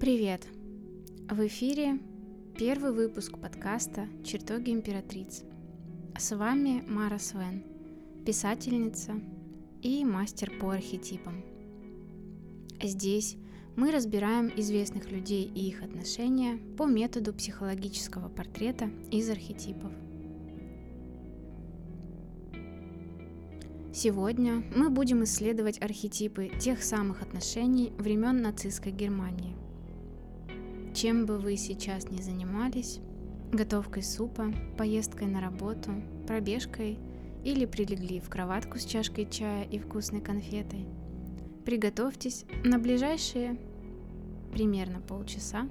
Привет! В эфире первый выпуск подкаста «Чертоги императриц». С вами Мара Свен, писательница и мастер по архетипам. Здесь мы разбираем известных людей и их отношения по методу психологического портрета из архетипов. Сегодня мы будем исследовать архетипы тех самых отношений времен нацистской Германии. Чем бы вы сейчас ни занимались, готовкой супа, поездкой на работу, пробежкой или прилегли в кроватку с чашкой чая и вкусной конфетой, приготовьтесь на ближайшие примерно полчаса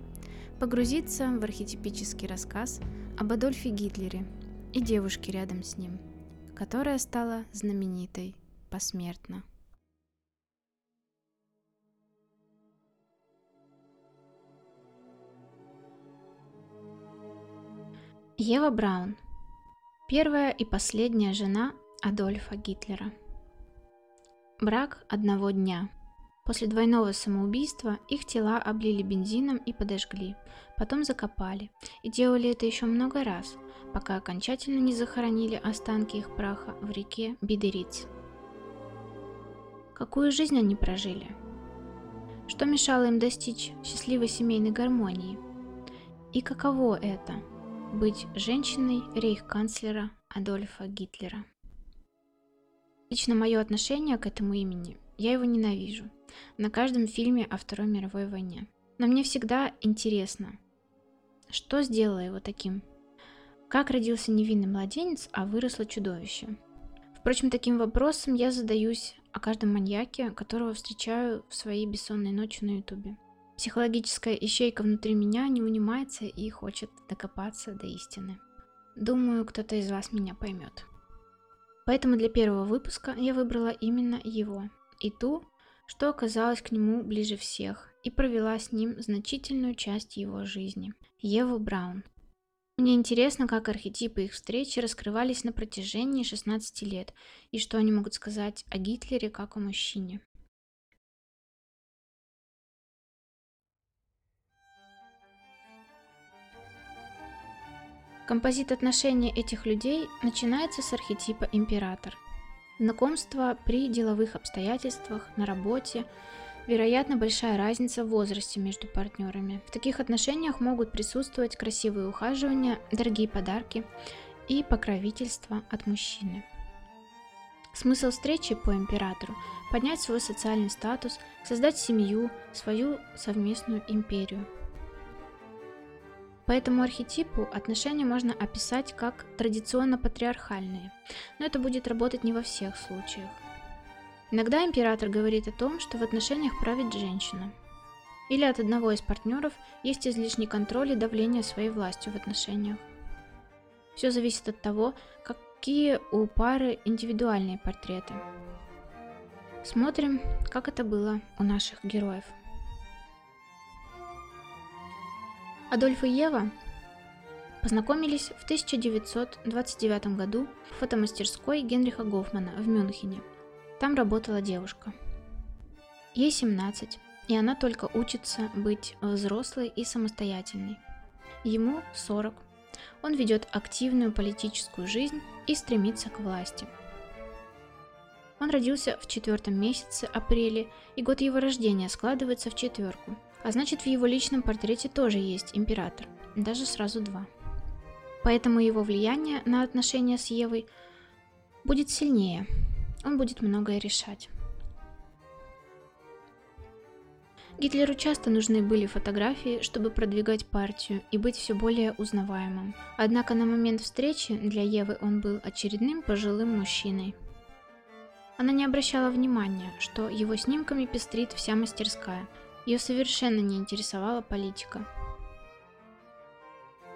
погрузиться в архетипический рассказ об Адольфе Гитлере и девушке рядом с ним, которая стала знаменитой посмертно. Ева Браун. Первая и последняя жена Адольфа Гитлера. Брак одного дня. После двойного самоубийства их тела облили бензином и подожгли, потом закопали. И делали это еще много раз, пока окончательно не захоронили останки их праха в реке Бидериц. Какую жизнь они прожили? Что мешало им достичь счастливой семейной гармонии? И каково это – быть женщиной рейхканцлера Адольфа Гитлера. Лично мое отношение к этому имени, я его ненавижу. На каждом фильме о Второй мировой войне. Но мне всегда интересно, что сделало его таким? Как родился невинный младенец, а выросло чудовище? Впрочем, таким вопросом я задаюсь о каждом маньяке, которого встречаю в свои бессонные ночи на ютубе. Психологическая ищейка внутри меня не унимается и хочет докопаться до истины. Думаю, кто-то из вас меня поймет. Поэтому для первого выпуска я выбрала именно его и ту, что оказалась к нему ближе всех и провела с ним значительную часть его жизни – Еву Браун. Мне интересно, как архетипы их встречи раскрывались на протяжении 16 лет и что они могут сказать о Гитлере как о мужчине. Композит отношений этих людей начинается с архетипа император. Знакомство при деловых обстоятельствах, на работе, вероятно, большая разница в возрасте между партнерами. В таких отношениях могут присутствовать красивые ухаживания, дорогие подарки и покровительство от мужчины. Смысл встречи по императору – поднять свой социальный статус, создать семью, свою совместную империю – по этому архетипу отношения можно описать как традиционно патриархальные, но это будет работать не во всех случаях. Иногда император говорит о том, что в отношениях правит женщина. Или от одного из партнеров есть излишний контроль и давление своей властью в отношениях. Все зависит от того, какие у пары индивидуальные портреты. Смотрим, как это было у наших героев. Адольф и Ева познакомились в 1929 году в фотомастерской Генриха Гофмана в Мюнхене. Там работала девушка. Ей 17, и она только учится быть взрослой и самостоятельной. Ему 40. Он ведет активную политическую жизнь и стремится к власти. Он родился в четвертом месяце апреля, и год его рождения складывается в четверку – а значит в его личном портрете тоже есть император, даже сразу два. Поэтому его влияние на отношения с Евой будет сильнее, он будет многое решать. Гитлеру часто нужны были фотографии, чтобы продвигать партию и быть все более узнаваемым. Однако на момент встречи для Евы он был очередным пожилым мужчиной. Она не обращала внимания, что его снимками пестрит вся мастерская, ее совершенно не интересовала политика.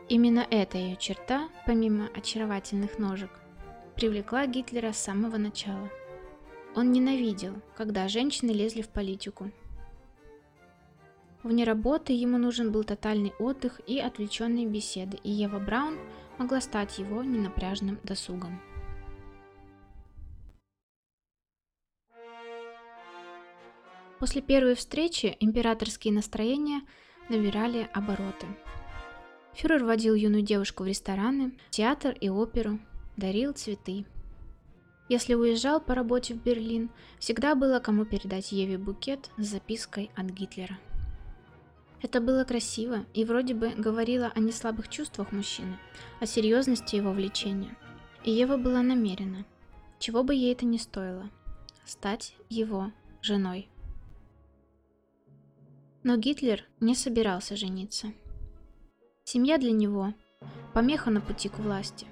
Именно эта ее черта, помимо очаровательных ножек, привлекла Гитлера с самого начала. Он ненавидел, когда женщины лезли в политику. Вне работы ему нужен был тотальный отдых и отвлеченные беседы, и Ева Браун могла стать его ненапряжным досугом. После первой встречи императорские настроения набирали обороты. Фюрер водил юную девушку в рестораны, театр и оперу, дарил цветы. Если уезжал по работе в Берлин, всегда было кому передать Еве букет с запиской от Гитлера. Это было красиво и вроде бы говорило о неслабых чувствах мужчины, о серьезности его влечения. И Ева была намерена, чего бы ей это ни стоило, стать его женой. Но Гитлер не собирался жениться. Семья для него – помеха на пути к власти.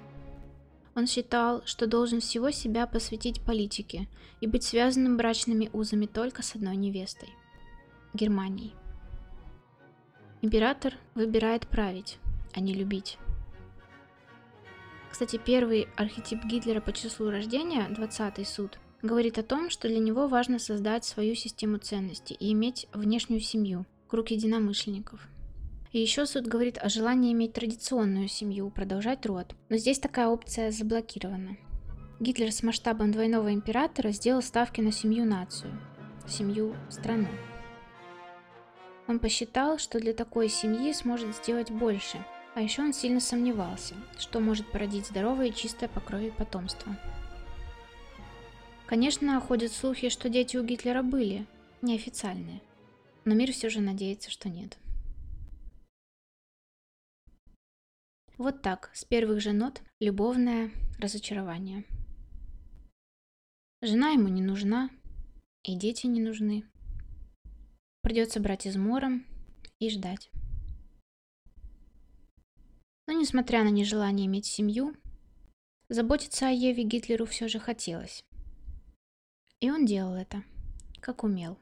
Он считал, что должен всего себя посвятить политике и быть связанным брачными узами только с одной невестой – Германией. Император выбирает править, а не любить. Кстати, первый архетип Гитлера по числу рождения, 20-й суд, говорит о том, что для него важно создать свою систему ценностей и иметь внешнюю семью, круг единомышленников. И еще суд говорит о желании иметь традиционную семью, продолжать род. Но здесь такая опция заблокирована. Гитлер с масштабом двойного императора сделал ставки на семью-нацию, семью-страну. Он посчитал, что для такой семьи сможет сделать больше, а еще он сильно сомневался, что может породить здоровое и чистое по крови потомство. Конечно, ходят слухи, что дети у Гитлера были, неофициальные, но мир все же надеется, что нет. Вот так, с первых же нот, любовное разочарование. Жена ему не нужна, и дети не нужны. Придется брать измором и ждать. Но несмотря на нежелание иметь семью, заботиться о Еве Гитлеру все же хотелось. И он делал это, как умел.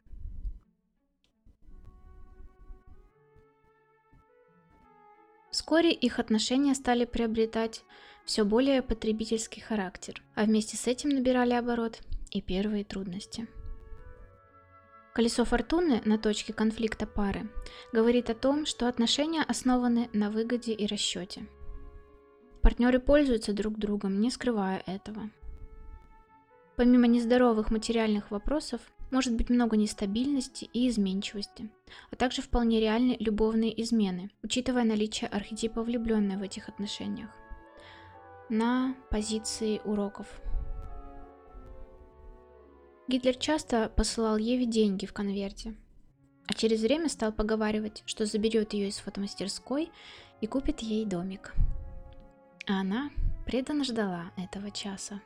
Вскоре их отношения стали приобретать все более потребительский характер, а вместе с этим набирали оборот и первые трудности. Колесо фортуны на точке конфликта пары говорит о том, что отношения основаны на выгоде и расчете. Партнеры пользуются друг другом, не скрывая этого. Помимо нездоровых материальных вопросов, может быть много нестабильности и изменчивости, а также вполне реальны любовные измены, учитывая наличие архетипа влюбленной в этих отношениях. На позиции уроков. Гитлер часто посылал Еве деньги в конверте, а через время стал поговаривать, что заберет ее из фотомастерской и купит ей домик. А она преданно ждала этого часа.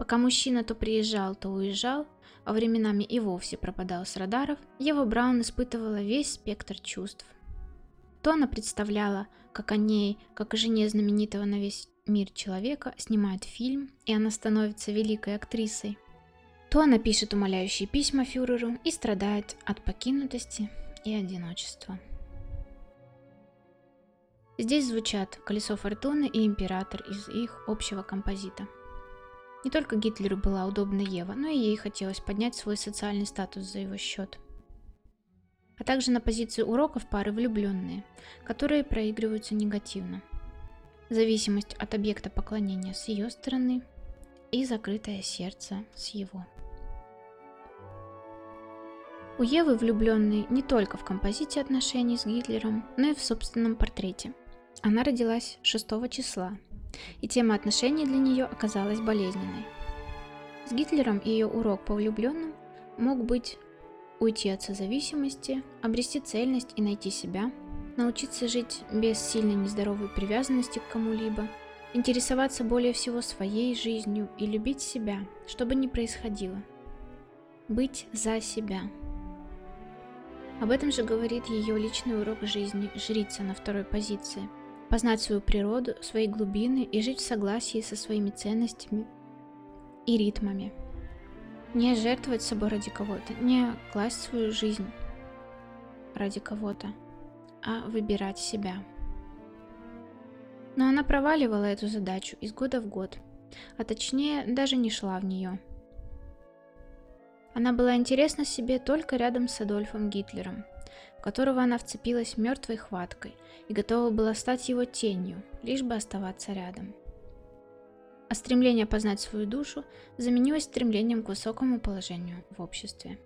Пока мужчина то приезжал, то уезжал, а временами и вовсе пропадал с радаров, Ева Браун испытывала весь спектр чувств. То она представляла, как о ней, как о жене знаменитого на весь мир человека, снимают фильм, и она становится великой актрисой. То она пишет умоляющие письма фюреру и страдает от покинутости и одиночества. Здесь звучат «Колесо фортуны» и «Император» из их общего композита – не только Гитлеру была удобна Ева, но и ей хотелось поднять свой социальный статус за его счет. А также на позицию уроков пары влюбленные, которые проигрываются негативно. Зависимость от объекта поклонения с ее стороны и закрытое сердце с его. У Евы влюбленный не только в композиции отношений с Гитлером, но и в собственном портрете. Она родилась 6 числа и тема отношений для нее оказалась болезненной. С Гитлером ее урок по влюбленным мог быть уйти от созависимости, обрести цельность и найти себя, научиться жить без сильной нездоровой привязанности к кому-либо, интересоваться более всего своей жизнью и любить себя, что бы ни происходило. Быть за себя. Об этом же говорит ее личный урок жизни «Жрица» на второй позиции – познать свою природу, свои глубины и жить в согласии со своими ценностями и ритмами. Не жертвовать собой ради кого-то, не класть свою жизнь ради кого-то, а выбирать себя. Но она проваливала эту задачу из года в год, а точнее даже не шла в нее. Она была интересна себе только рядом с Адольфом Гитлером – в которого она вцепилась мертвой хваткой и готова была стать его тенью, лишь бы оставаться рядом. А стремление познать свою душу заменилось стремлением к высокому положению в обществе.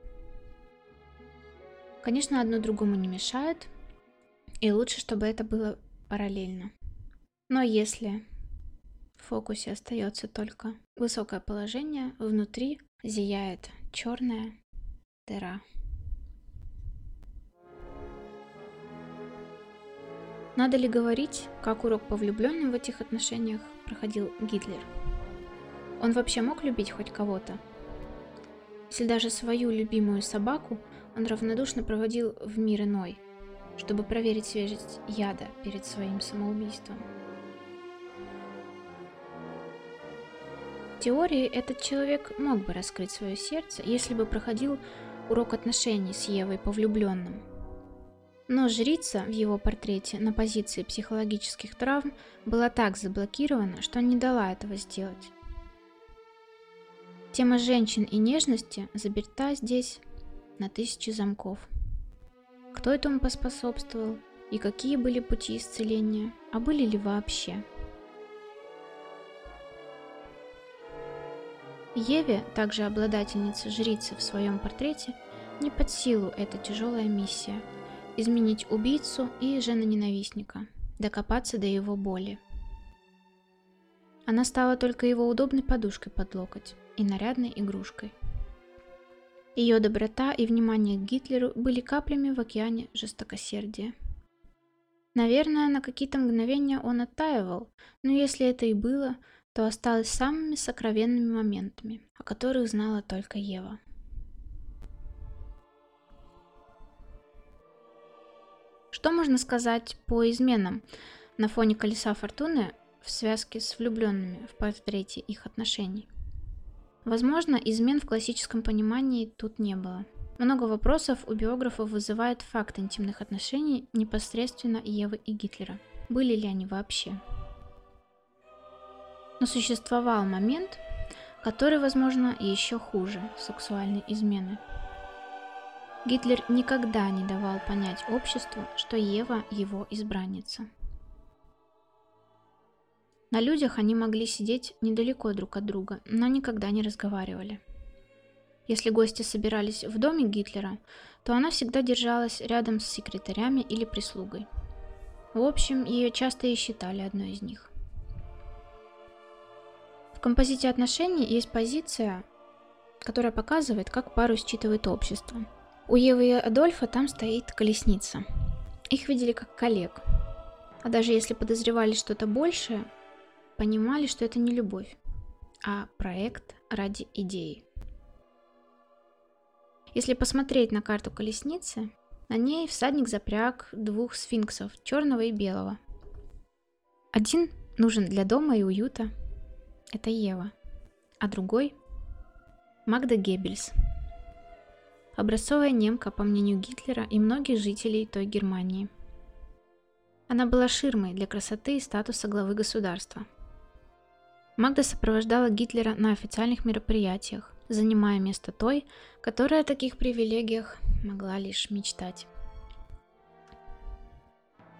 Конечно, одно другому не мешает, и лучше, чтобы это было параллельно. Но если в фокусе остается только высокое положение, внутри зияет черная дыра. Надо ли говорить, как урок по влюбленным в этих отношениях проходил Гитлер? Он вообще мог любить хоть кого-то? Если даже свою любимую собаку он равнодушно проводил в мир иной, чтобы проверить свежесть яда перед своим самоубийством. В теории этот человек мог бы раскрыть свое сердце, если бы проходил урок отношений с Евой по влюбленным – но жрица в его портрете на позиции психологических травм была так заблокирована, что не дала этого сделать. Тема женщин и нежности заперта здесь на тысячи замков. Кто этому поспособствовал и какие были пути исцеления, а были ли вообще? Еве, также обладательница жрицы в своем портрете, не под силу эта тяжелая миссия – изменить убийцу и жена-ненавистника, докопаться до его боли. Она стала только его удобной подушкой под локоть и нарядной игрушкой. Ее доброта и внимание к Гитлеру были каплями в океане жестокосердия. Наверное, на какие-то мгновения он оттаивал, но если это и было, то осталось самыми сокровенными моментами, о которых знала только Ева. Что можно сказать по изменам на фоне колеса фортуны в связке с влюбленными в портрете их отношений? Возможно, измен в классическом понимании тут не было. Много вопросов у биографов вызывает факт интимных отношений непосредственно Евы и Гитлера. Были ли они вообще? Но существовал момент, который, возможно, еще хуже сексуальной измены – Гитлер никогда не давал понять обществу, что Ева его избранница. На людях они могли сидеть недалеко друг от друга, но никогда не разговаривали. Если гости собирались в доме Гитлера, то она всегда держалась рядом с секретарями или прислугой. В общем, ее часто и считали одной из них. В композите отношений есть позиция, которая показывает, как пару считывает общество – у Евы и Адольфа там стоит колесница. Их видели как коллег. А даже если подозревали что-то большее, понимали, что это не любовь, а проект ради идеи. Если посмотреть на карту колесницы, на ней всадник запряг двух сфинксов, черного и белого. Один нужен для дома и уюта, это Ева, а другой – Магда Геббельс – образцовая немка, по мнению Гитлера и многих жителей той Германии. Она была ширмой для красоты и статуса главы государства. Магда сопровождала Гитлера на официальных мероприятиях, занимая место той, которая о таких привилегиях могла лишь мечтать.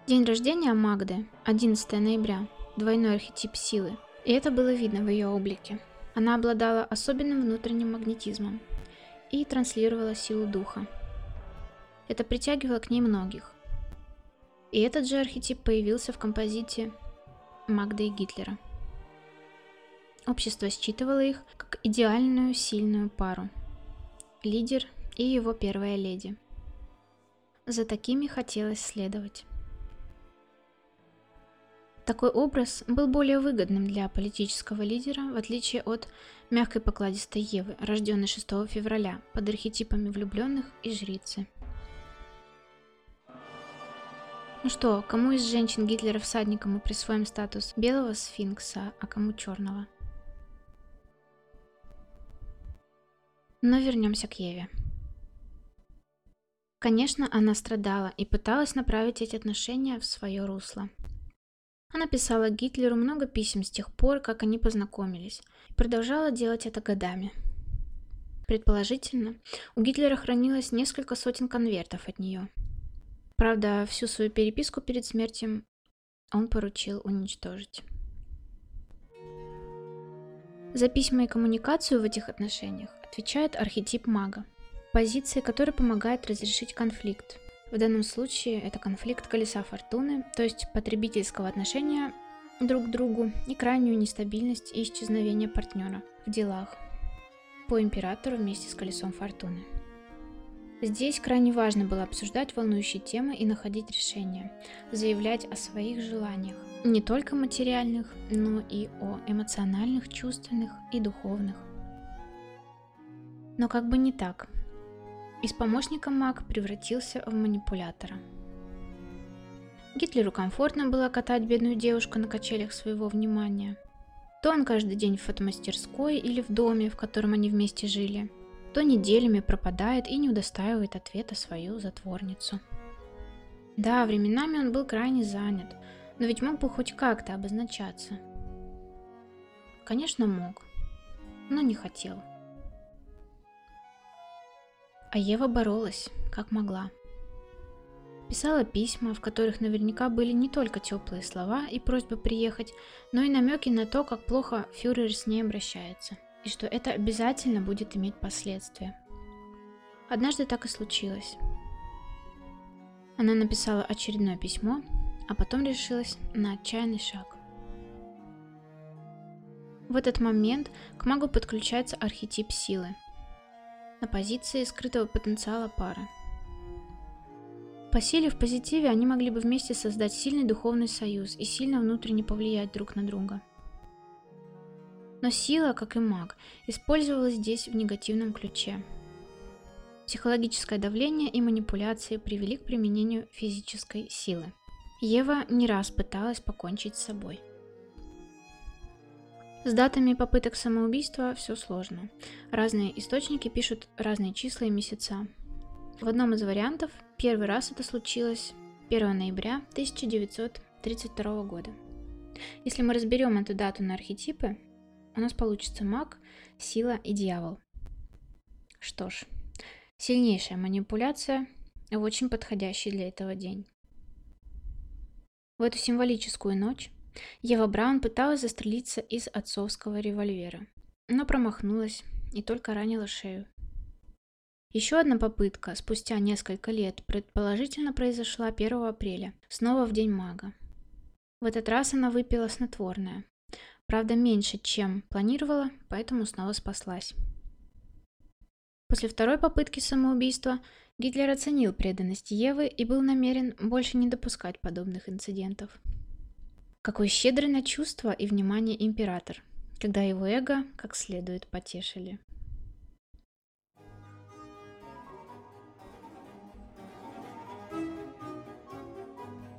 День рождения Магды, 11 ноября, двойной архетип силы, и это было видно в ее облике. Она обладала особенным внутренним магнетизмом, и транслировала силу духа. Это притягивало к ней многих. И этот же архетип появился в композите Магды и Гитлера. Общество считывало их как идеальную сильную пару. Лидер и его первая леди. За такими хотелось следовать. Такой образ был более выгодным для политического лидера, в отличие от мягкой покладистой Евы, рожденной 6 февраля, под архетипами влюбленных и жрицы. Ну что, кому из женщин Гитлера всадником мы присвоим статус белого сфинкса, а кому черного? Но вернемся к Еве. Конечно, она страдала и пыталась направить эти отношения в свое русло – она писала Гитлеру много писем с тех пор, как они познакомились, и продолжала делать это годами. Предположительно, у Гитлера хранилось несколько сотен конвертов от нее. Правда, всю свою переписку перед смертью он поручил уничтожить. За письма и коммуникацию в этих отношениях отвечает архетип мага. позиции, которая помогает разрешить конфликт. В данном случае это конфликт колеса фортуны, то есть потребительского отношения друг к другу и крайнюю нестабильность и исчезновение партнера в делах по императору вместе с колесом фортуны. Здесь крайне важно было обсуждать волнующие темы и находить решения, заявлять о своих желаниях, не только материальных, но и о эмоциональных, чувственных и духовных. Но как бы не так. Из помощника маг превратился в манипулятора. Гитлеру комфортно было катать бедную девушку на качелях своего внимания. То он каждый день в фотомастерской или в доме, в котором они вместе жили, то неделями пропадает и не удостаивает ответа свою затворницу. Да, временами он был крайне занят, но ведь мог бы хоть как-то обозначаться. Конечно, мог, но не хотел. А Ева боролась, как могла. Писала письма, в которых наверняка были не только теплые слова и просьбы приехать, но и намеки на то, как плохо фюрер с ней обращается, и что это обязательно будет иметь последствия. Однажды так и случилось. Она написала очередное письмо, а потом решилась на отчаянный шаг. В этот момент к магу подключается архетип силы – на позиции скрытого потенциала пары. По силе в позитиве они могли бы вместе создать сильный духовный союз и сильно внутренне повлиять друг на друга. Но сила, как и маг, использовалась здесь в негативном ключе. Психологическое давление и манипуляции привели к применению физической силы. Ева не раз пыталась покончить с собой. С датами попыток самоубийства все сложно. Разные источники пишут разные числа и месяца. В одном из вариантов первый раз это случилось 1 ноября 1932 года. Если мы разберем эту дату на архетипы, у нас получится маг, сила и дьявол. Что ж, сильнейшая манипуляция в очень подходящий для этого день. В эту символическую ночь Ева Браун пыталась застрелиться из отцовского револьвера, но промахнулась и только ранила шею. Еще одна попытка спустя несколько лет предположительно произошла 1 апреля, снова в День мага. В этот раз она выпила снотворное. Правда, меньше, чем планировала, поэтому снова спаслась. После второй попытки самоубийства Гитлер оценил преданность Евы и был намерен больше не допускать подобных инцидентов. Какой щедрый на чувства и внимание император, когда его эго как следует потешили.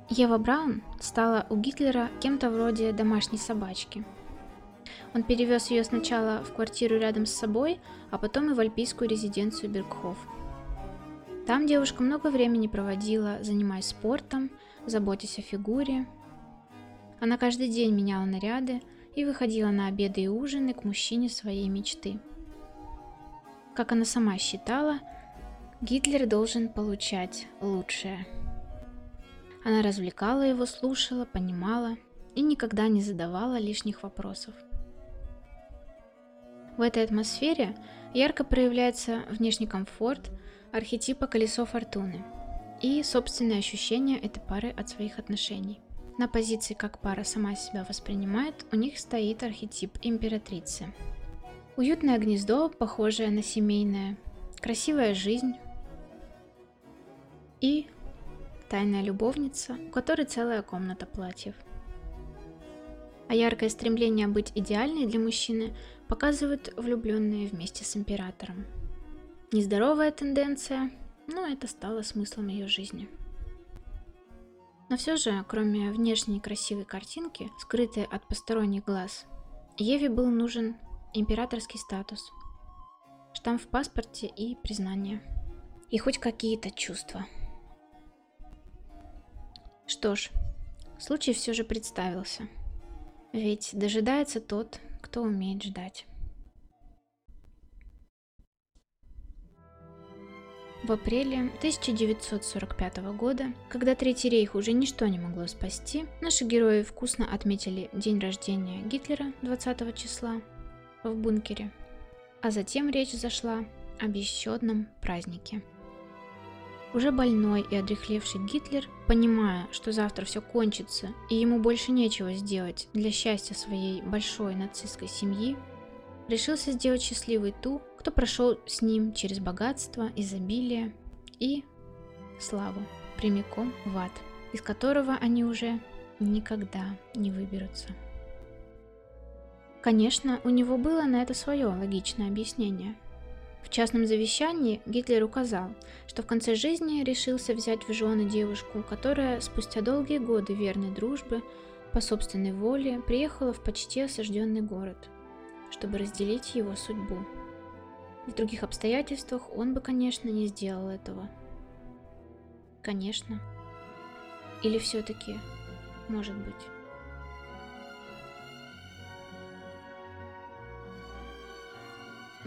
Ева Браун стала у Гитлера кем-то вроде домашней собачки. Он перевез ее сначала в квартиру рядом с собой, а потом и в альпийскую резиденцию Бергхоф. Там девушка много времени проводила, занимаясь спортом, заботясь о фигуре, она каждый день меняла наряды и выходила на обеды и ужины к мужчине своей мечты. Как она сама считала, Гитлер должен получать лучшее. Она развлекала его, слушала, понимала и никогда не задавала лишних вопросов. В этой атмосфере ярко проявляется внешний комфорт архетипа колесо фортуны и собственное ощущение этой пары от своих отношений. На позиции, как пара сама себя воспринимает, у них стоит архетип императрицы. Уютное гнездо, похожее на семейное, красивая жизнь и тайная любовница, у которой целая комната платьев. А яркое стремление быть идеальной для мужчины показывают влюбленные вместе с императором. Нездоровая тенденция, но это стало смыслом ее жизни. Но все же, кроме внешней красивой картинки, скрытой от посторонних глаз, Еве был нужен императорский статус, штамп в паспорте и признание. И хоть какие-то чувства. Что ж, случай все же представился. Ведь дожидается тот, кто умеет ждать. В апреле 1945 года, когда Третий рейх уже ничто не могло спасти, наши герои вкусно отметили день рождения Гитлера 20 числа в бункере. А затем речь зашла о бесчетном празднике. Уже больной и одрехлевший Гитлер, понимая, что завтра все кончится и ему больше нечего сделать для счастья своей большой нацистской семьи, решился сделать счастливой ту, кто прошел с ним через богатство, изобилие и славу прямиком в ад, из которого они уже никогда не выберутся. Конечно, у него было на это свое логичное объяснение. В частном завещании Гитлер указал, что в конце жизни решился взять в жены девушку, которая спустя долгие годы верной дружбы по собственной воле приехала в почти осажденный город, чтобы разделить его судьбу. В других обстоятельствах он бы, конечно, не сделал этого. Конечно. Или все-таки, может быть.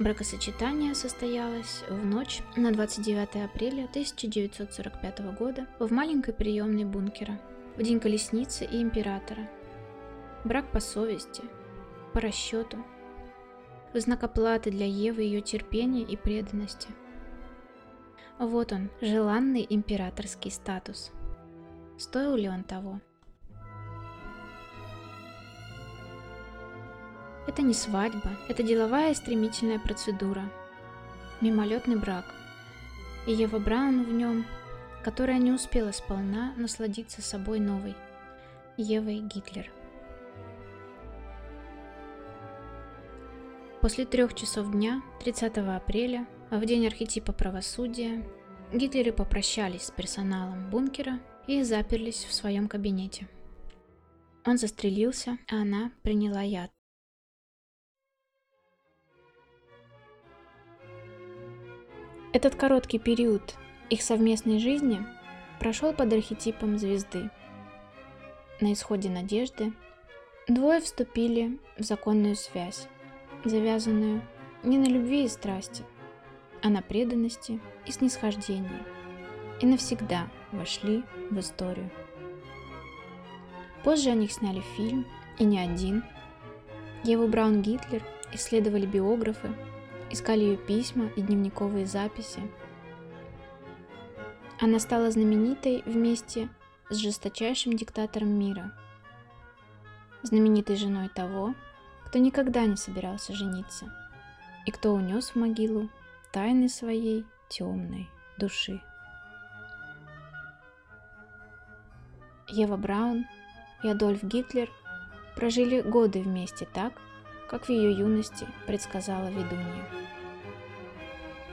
Бракосочетание состоялось в ночь на 29 апреля 1945 года в маленькой приемной бункера, в день колесницы и императора. Брак по совести, по расчету, в знак оплаты для Евы ее терпения и преданности. Вот он, желанный императорский статус. Стоил ли он того? Это не свадьба, это деловая стремительная процедура. Мимолетный брак. И Ева Браун в нем, которая не успела сполна насладиться собой новой. Евой Гитлер. После трех часов дня, 30 апреля, в день архетипа правосудия, Гитлеры попрощались с персоналом бункера и заперлись в своем кабинете. Он застрелился, а она приняла яд. Этот короткий период их совместной жизни прошел под архетипом звезды. На исходе надежды двое вступили в законную связь, завязанную не на любви и страсти, а на преданности и снисхождении, и навсегда вошли в историю. Позже о них сняли фильм, и не один. Еву Браун Гитлер исследовали биографы искали ее письма и дневниковые записи. Она стала знаменитой вместе с жесточайшим диктатором мира, знаменитой женой того, кто никогда не собирался жениться, и кто унес в могилу тайны своей темной души. Ева Браун и Адольф Гитлер прожили годы вместе так, как в ее юности предсказала ведунья.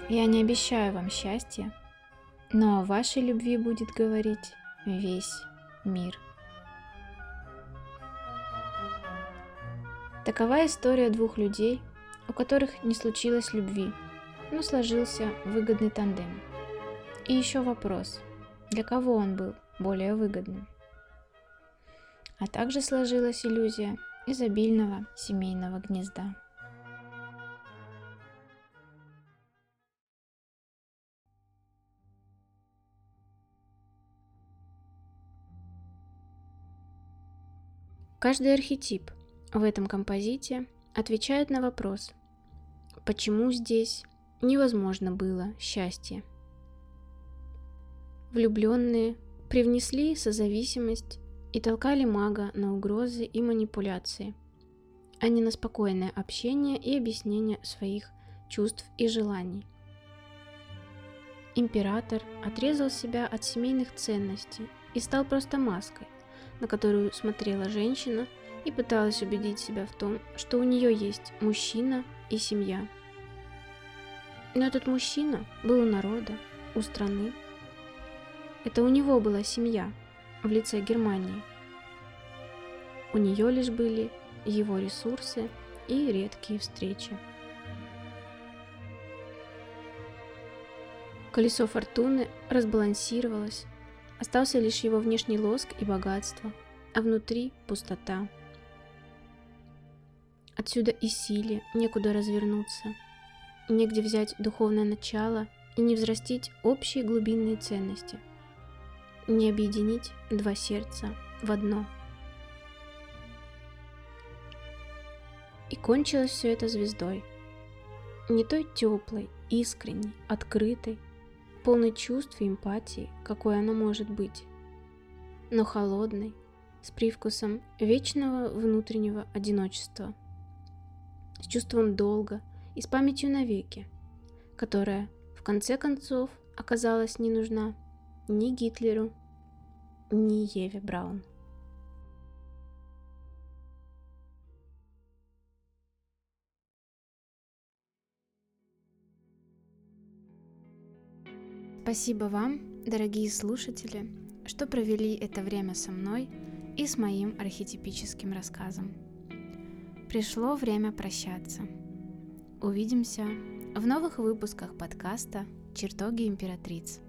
Я не обещаю вам счастья, но о вашей любви будет говорить весь мир. Такова история двух людей, у которых не случилось любви, но сложился выгодный тандем. И еще вопрос, для кого он был более выгодным? А также сложилась иллюзия изобильного семейного гнезда. Каждый архетип в этом композите отвечает на вопрос, почему здесь невозможно было счастье. Влюбленные привнесли созависимость и толкали мага на угрозы и манипуляции, а не на спокойное общение и объяснение своих чувств и желаний. Император отрезал себя от семейных ценностей и стал просто маской, на которую смотрела женщина и пыталась убедить себя в том, что у нее есть мужчина и семья. Но этот мужчина был у народа, у страны. Это у него была семья – в лице Германии. У нее лишь были его ресурсы и редкие встречи. Колесо фортуны разбалансировалось, остался лишь его внешний лоск и богатство, а внутри пустота. Отсюда и силе некуда развернуться, негде взять духовное начало и не взрастить общие глубинные ценности – не объединить два сердца в одно. И кончилось все это звездой. Не той теплой, искренней, открытой, полной чувств и эмпатии, какой она может быть, но холодной, с привкусом вечного внутреннего одиночества, с чувством долга и с памятью навеки, которая, в конце концов, оказалась не нужна ни Гитлеру, ни Еве Браун. Спасибо вам, дорогие слушатели, что провели это время со мной и с моим архетипическим рассказом. Пришло время прощаться. Увидимся в новых выпусках подкаста «Чертоги императриц».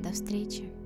До встречи!